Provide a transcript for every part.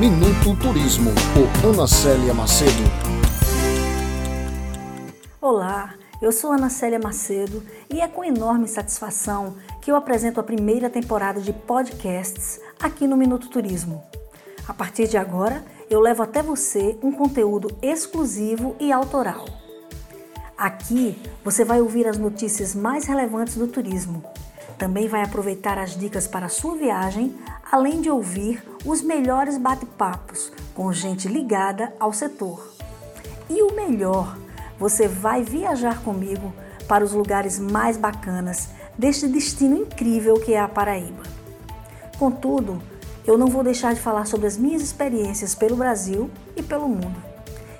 Minuto Turismo, por Ana Célia Macedo. Olá, eu sou Ana Célia Macedo e é com enorme satisfação que eu apresento a primeira temporada de podcasts aqui no Minuto Turismo. A partir de agora, eu levo até você um conteúdo exclusivo e autoral. Aqui você vai ouvir as notícias mais relevantes do turismo também vai aproveitar as dicas para sua viagem, além de ouvir os melhores bate-papos com gente ligada ao setor. E o melhor, você vai viajar comigo para os lugares mais bacanas deste destino incrível que é a Paraíba. Contudo, eu não vou deixar de falar sobre as minhas experiências pelo Brasil e pelo mundo.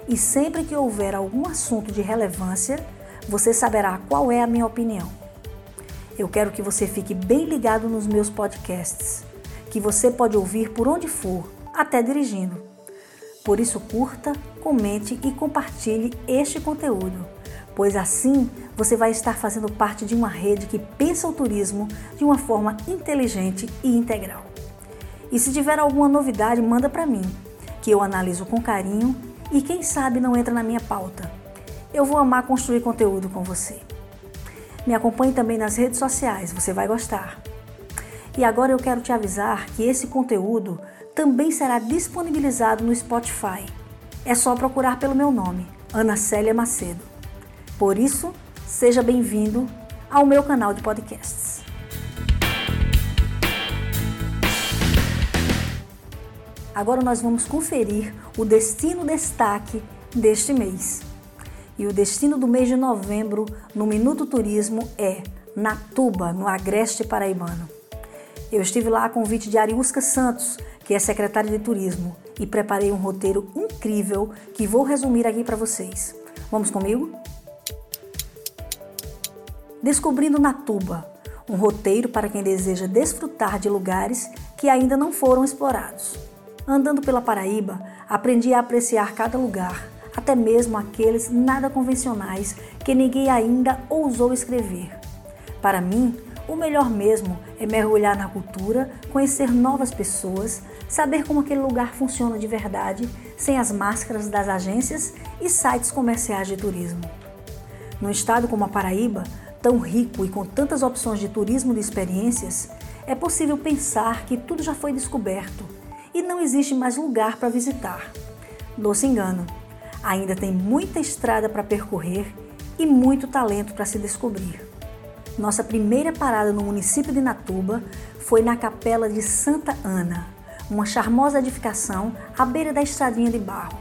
E sempre que houver algum assunto de relevância, você saberá qual é a minha opinião. Eu quero que você fique bem ligado nos meus podcasts, que você pode ouvir por onde for, até dirigindo. Por isso, curta, comente e compartilhe este conteúdo, pois assim você vai estar fazendo parte de uma rede que pensa o turismo de uma forma inteligente e integral. E se tiver alguma novidade, manda para mim, que eu analiso com carinho e quem sabe não entra na minha pauta. Eu vou amar construir conteúdo com você. Me acompanhe também nas redes sociais, você vai gostar. E agora eu quero te avisar que esse conteúdo também será disponibilizado no Spotify. É só procurar pelo meu nome, Ana Célia Macedo. Por isso, seja bem-vindo ao meu canal de podcasts. Agora nós vamos conferir o destino destaque deste mês. E o destino do mês de novembro no Minuto Turismo é Natuba, no Agreste Paraibano. Eu estive lá a convite de Ariusca Santos, que é secretária de Turismo, e preparei um roteiro incrível que vou resumir aqui para vocês. Vamos comigo? Descobrindo Natuba, um roteiro para quem deseja desfrutar de lugares que ainda não foram explorados. Andando pela Paraíba, aprendi a apreciar cada lugar até mesmo aqueles nada convencionais que ninguém ainda ousou escrever. Para mim, o melhor mesmo é mergulhar na cultura, conhecer novas pessoas, saber como aquele lugar funciona de verdade, sem as máscaras das agências e sites comerciais de turismo. Num estado como a Paraíba, tão rico e com tantas opções de turismo de experiências, é possível pensar que tudo já foi descoberto e não existe mais lugar para visitar. Doce engano. Ainda tem muita estrada para percorrer e muito talento para se descobrir. Nossa primeira parada no município de Natuba foi na Capela de Santa Ana, uma charmosa edificação à beira da estradinha de barro.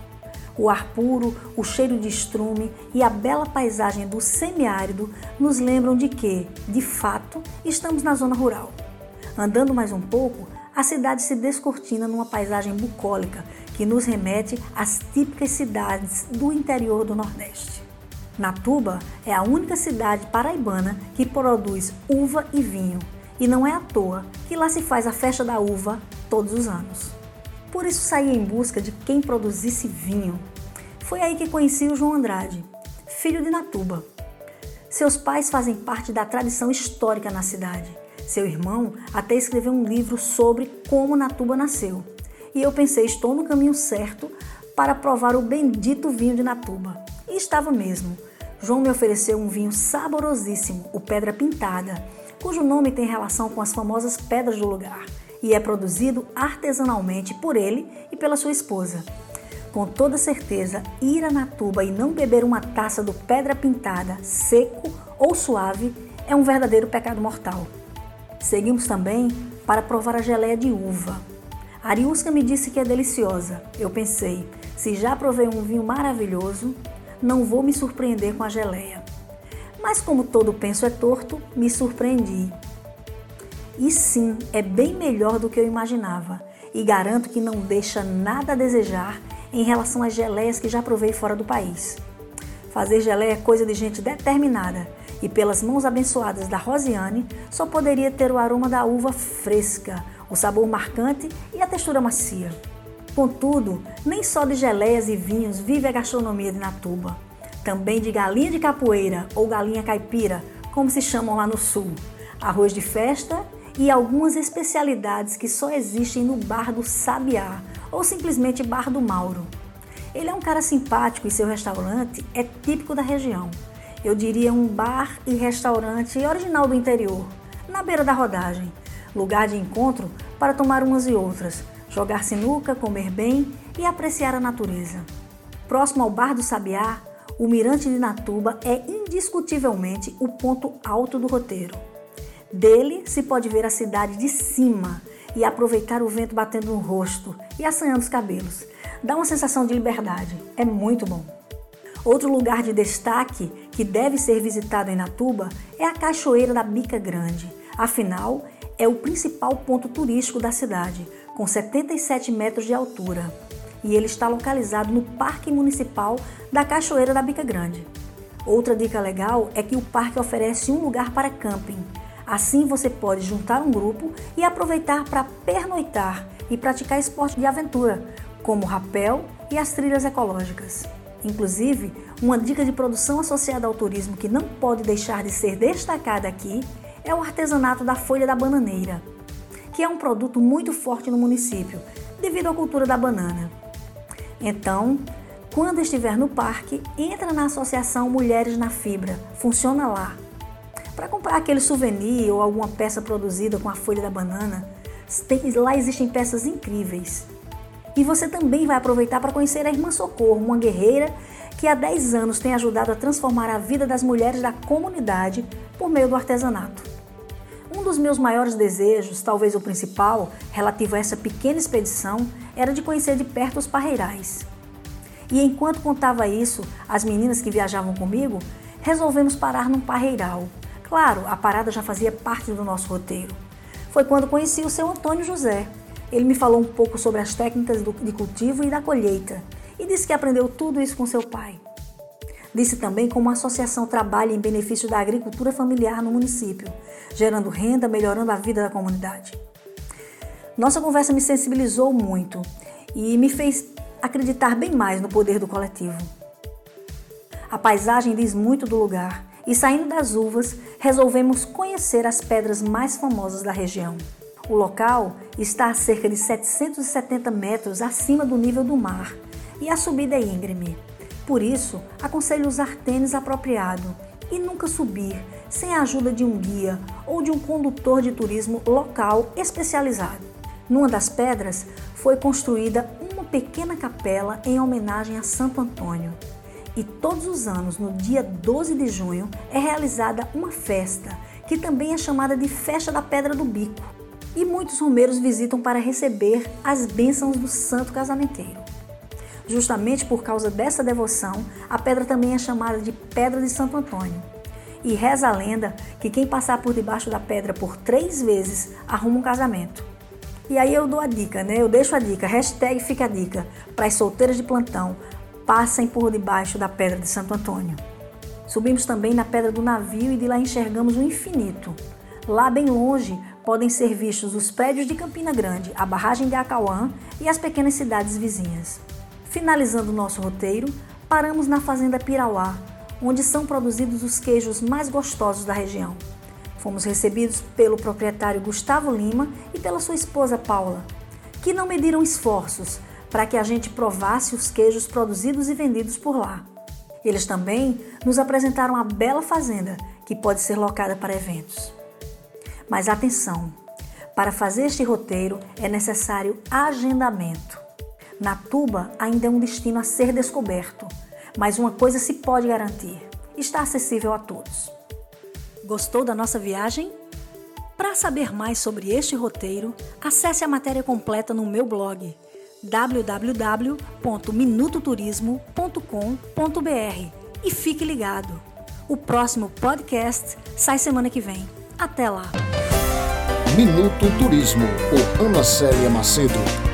O ar puro, o cheiro de estrume e a bela paisagem do semiárido nos lembram de que, de fato, estamos na zona rural. Andando mais um pouco, a cidade se descortina numa paisagem bucólica que nos remete às típicas cidades do interior do Nordeste. Natuba é a única cidade paraibana que produz uva e vinho, e não é à toa que lá se faz a festa da uva todos os anos. Por isso saí em busca de quem produzisse vinho. Foi aí que conheci o João Andrade, filho de Natuba. Seus pais fazem parte da tradição histórica na cidade seu irmão até escreveu um livro sobre como Natuba nasceu. E eu pensei, estou no caminho certo para provar o bendito vinho de Natuba. E estava mesmo. João me ofereceu um vinho saborosíssimo, o Pedra Pintada, cujo nome tem relação com as famosas pedras do lugar e é produzido artesanalmente por ele e pela sua esposa. Com toda certeza, ir a Natuba e não beber uma taça do Pedra Pintada seco ou suave é um verdadeiro pecado mortal. Seguimos também para provar a geleia de uva. Ariusca me disse que é deliciosa. Eu pensei, se já provei um vinho maravilhoso, não vou me surpreender com a geleia. Mas como todo penso é torto, me surpreendi. E sim, é bem melhor do que eu imaginava. E garanto que não deixa nada a desejar em relação às geleias que já provei fora do país. Fazer geleia é coisa de gente determinada e pelas mãos abençoadas da Rosiane, só poderia ter o aroma da uva fresca, o sabor marcante e a textura macia. Contudo, nem só de geleias e vinhos vive a gastronomia de Natuba. Também de galinha de capoeira ou galinha caipira, como se chamam lá no sul, arroz de festa e algumas especialidades que só existem no Bar do Sabiá ou simplesmente Bar do Mauro. Ele é um cara simpático e seu restaurante é típico da região. Eu diria um bar e restaurante original do interior, na beira da rodagem, lugar de encontro para tomar umas e outras, jogar sinuca, comer bem e apreciar a natureza. Próximo ao Bar do Sabiá, o Mirante de Natuba é indiscutivelmente o ponto alto do roteiro. Dele se pode ver a cidade de cima e aproveitar o vento batendo no rosto e assanhando os cabelos. Dá uma sensação de liberdade. É muito bom. Outro lugar de destaque que deve ser visitado em Natuba é a Cachoeira da Bica Grande. Afinal, é o principal ponto turístico da cidade, com 77 metros de altura. E ele está localizado no Parque Municipal da Cachoeira da Bica Grande. Outra dica legal é que o parque oferece um lugar para camping, Assim você pode juntar um grupo e aproveitar para pernoitar e praticar esporte de aventura, como rapel e as trilhas ecológicas. Inclusive, uma dica de produção associada ao turismo que não pode deixar de ser destacada aqui é o artesanato da folha da bananeira, que é um produto muito forte no município, devido à cultura da banana. Então, quando estiver no parque, entra na Associação Mulheres na Fibra, funciona lá para comprar aquele souvenir ou alguma peça produzida com a folha da banana. Lá existem peças incríveis. E você também vai aproveitar para conhecer a Irmã Socorro, uma guerreira que há 10 anos tem ajudado a transformar a vida das mulheres da comunidade por meio do artesanato. Um dos meus maiores desejos, talvez o principal, relativo a essa pequena expedição, era de conhecer de perto os parreirais. E enquanto contava isso, as meninas que viajavam comigo, resolvemos parar num parreiral, Claro, a parada já fazia parte do nosso roteiro. Foi quando conheci o seu Antônio José. Ele me falou um pouco sobre as técnicas de cultivo e da colheita e disse que aprendeu tudo isso com seu pai. Disse também como a associação trabalha em benefício da agricultura familiar no município, gerando renda, melhorando a vida da comunidade. Nossa conversa me sensibilizou muito e me fez acreditar bem mais no poder do coletivo. A paisagem diz muito do lugar e saindo das uvas, resolvemos conhecer as pedras mais famosas da região. O local está a cerca de 770 metros acima do nível do mar e a subida é íngreme. Por isso, aconselho usar tênis apropriado e nunca subir sem a ajuda de um guia ou de um condutor de turismo local especializado. Numa das pedras foi construída uma pequena capela em homenagem a Santo Antônio. E todos os anos, no dia 12 de junho, é realizada uma festa, que também é chamada de Festa da Pedra do Bico. E muitos romeiros visitam para receber as bênçãos do santo casamenteiro. Justamente por causa dessa devoção, a pedra também é chamada de Pedra de Santo Antônio. E reza a lenda que quem passar por debaixo da pedra por três vezes arruma um casamento. E aí eu dou a dica, né? Eu deixo a dica, hashtag fica a dica, para as solteiras de plantão passem por debaixo da Pedra de Santo Antônio. Subimos também na Pedra do Navio e de lá enxergamos o infinito. Lá bem longe podem ser vistos os prédios de Campina Grande, a barragem de Acauã e as pequenas cidades vizinhas. Finalizando nosso roteiro, paramos na Fazenda Pirauá, onde são produzidos os queijos mais gostosos da região. Fomos recebidos pelo proprietário Gustavo Lima e pela sua esposa Paula, que não mediram esforços para que a gente provasse os queijos produzidos e vendidos por lá. Eles também nos apresentaram a bela fazenda que pode ser locada para eventos. Mas atenção! Para fazer este roteiro é necessário agendamento. Natuba ainda é um destino a ser descoberto, mas uma coisa se pode garantir: está acessível a todos. Gostou da nossa viagem? Para saber mais sobre este roteiro, acesse a matéria completa no meu blog www.minutoturismo.com.br e fique ligado. O próximo podcast sai semana que vem. Até lá. Minuto Turismo, por Ana Célia Macedo.